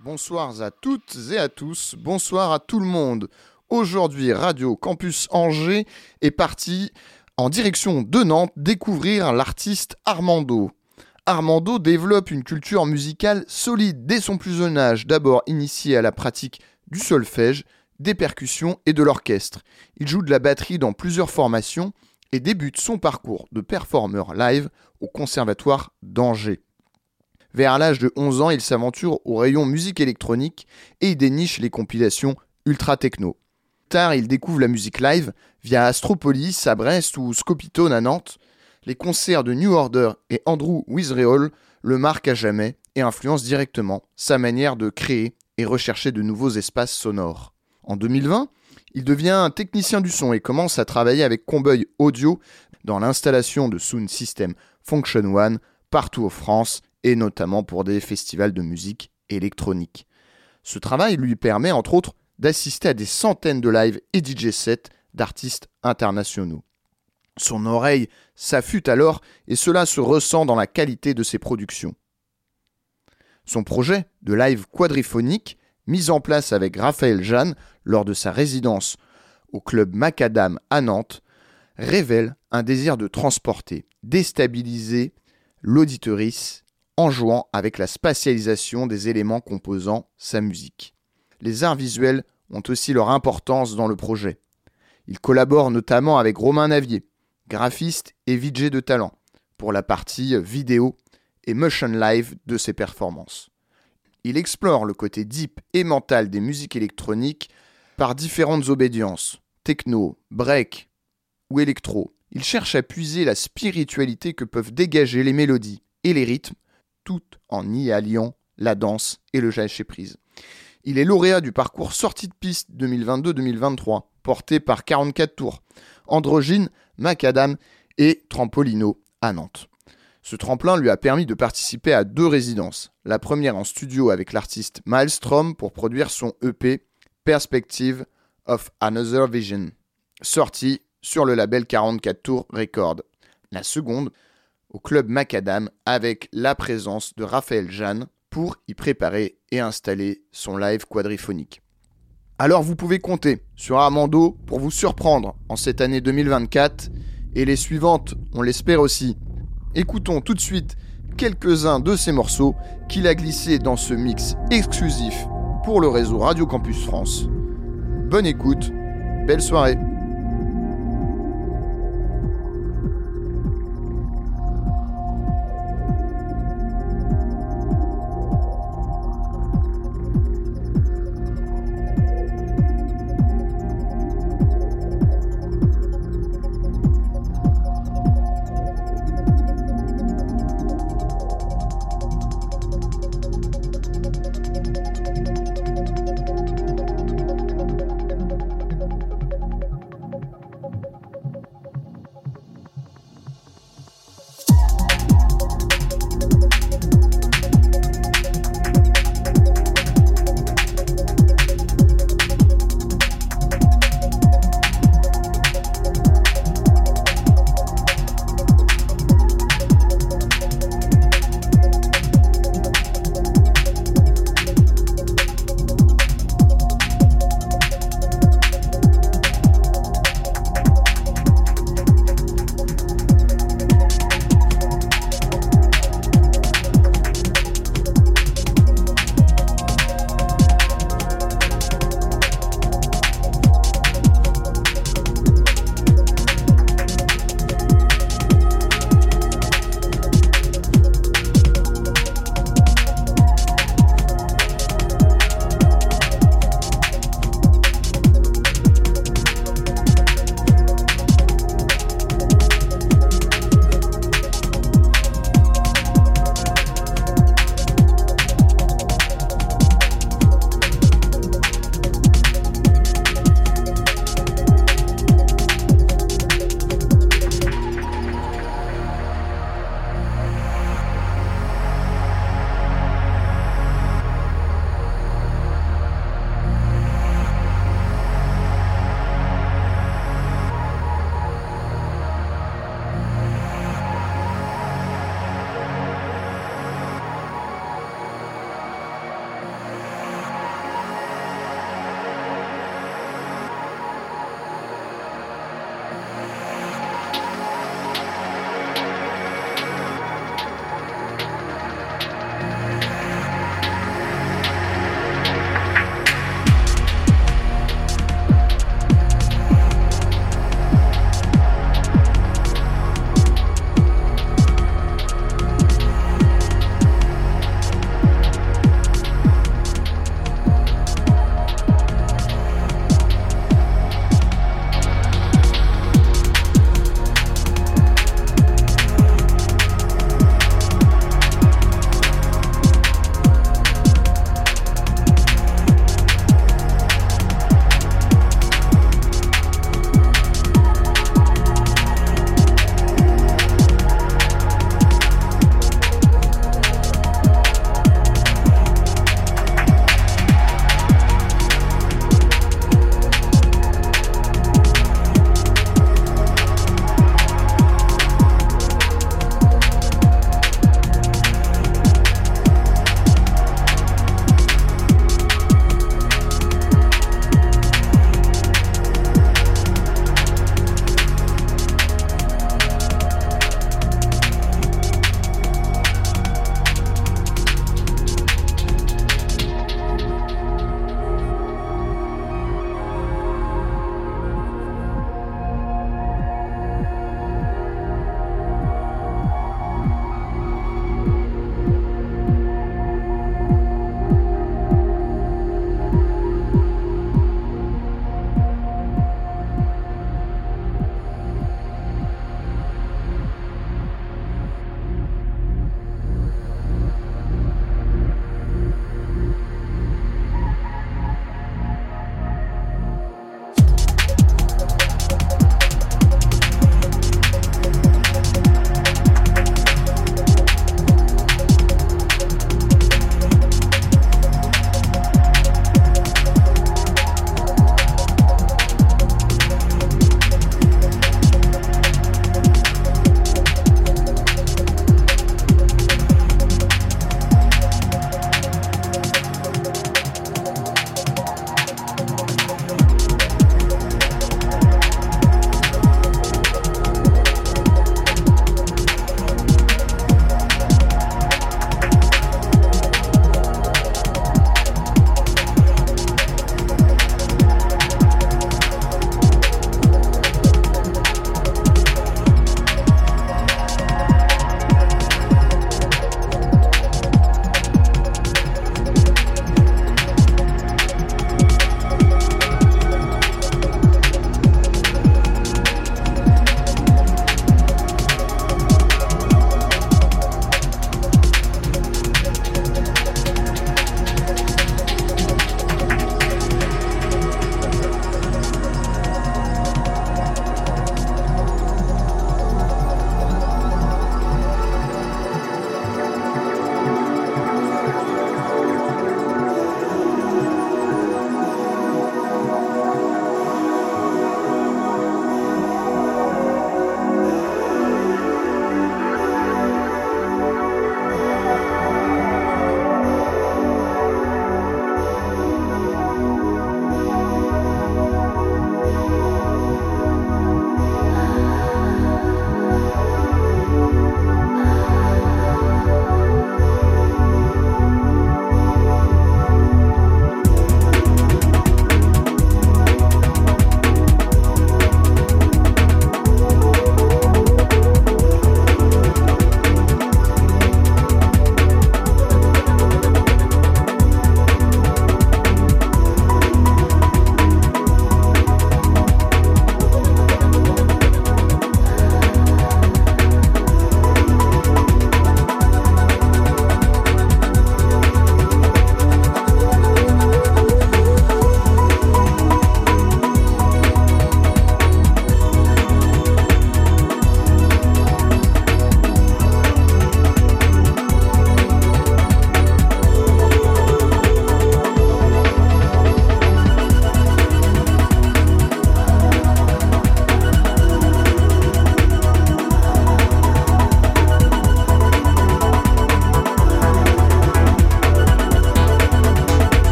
Bonsoir, à toutes et à tous, bonsoir à tout le monde. Aujourd'hui, Radio Campus Angers est parti en direction de Nantes découvrir l'artiste Armando. Armando développe une culture musicale solide dès son plus jeune âge, d'abord initié à la pratique du solfège, des percussions et de l'orchestre. Il joue de la batterie dans plusieurs formations et débute son parcours de performeur live au Conservatoire d'Angers. Vers l'âge de 11 ans, il s'aventure au rayon musique électronique et il déniche les compilations ultra techno. Tard, il découvre la musique live via Astropolis à Brest ou Scopitone à Nantes. Les concerts de New Order et Andrew Wizreol le marquent à jamais et influencent directement sa manière de créer et rechercher de nouveaux espaces sonores. En 2020, il devient technicien du son et commence à travailler avec Comboy Audio dans l'installation de Sound System Function One partout en France et notamment pour des festivals de musique électronique. Ce travail lui permet entre autres d'assister à des centaines de lives et DJ sets d'artistes internationaux. Son oreille s'affûte alors et cela se ressent dans la qualité de ses productions. Son projet de live quadriphonique, mis en place avec Raphaël Jeanne lors de sa résidence au club Macadam à Nantes, révèle un désir de transporter, déstabiliser l'auditorice en jouant avec la spatialisation des éléments composant sa musique. Les arts visuels ont aussi leur importance dans le projet. Il collabore notamment avec Romain Navier, graphiste et VJ de talent, pour la partie vidéo et motion live de ses performances. Il explore le côté deep et mental des musiques électroniques par différentes obédiences, techno, break ou électro. Il cherche à puiser la spiritualité que peuvent dégager les mélodies et les rythmes tout en y alliant la danse et le lâcher prise. Il est lauréat du parcours sortie de piste 2022-2023, porté par 44 tours, Androgyne, Macadam et Trampolino à Nantes. Ce tremplin lui a permis de participer à deux résidences. La première en studio avec l'artiste Maelstrom pour produire son EP Perspective of Another Vision, sorti sur le label 44 Tours Record. La seconde au club Macadam avec la présence de Raphaël Jeanne pour y préparer et installer son live quadriphonique. Alors vous pouvez compter sur Armando pour vous surprendre en cette année 2024 et les suivantes, on l'espère aussi. Écoutons tout de suite quelques-uns de ces morceaux qu'il a glissés dans ce mix exclusif pour le réseau Radio Campus France. Bonne écoute, belle soirée.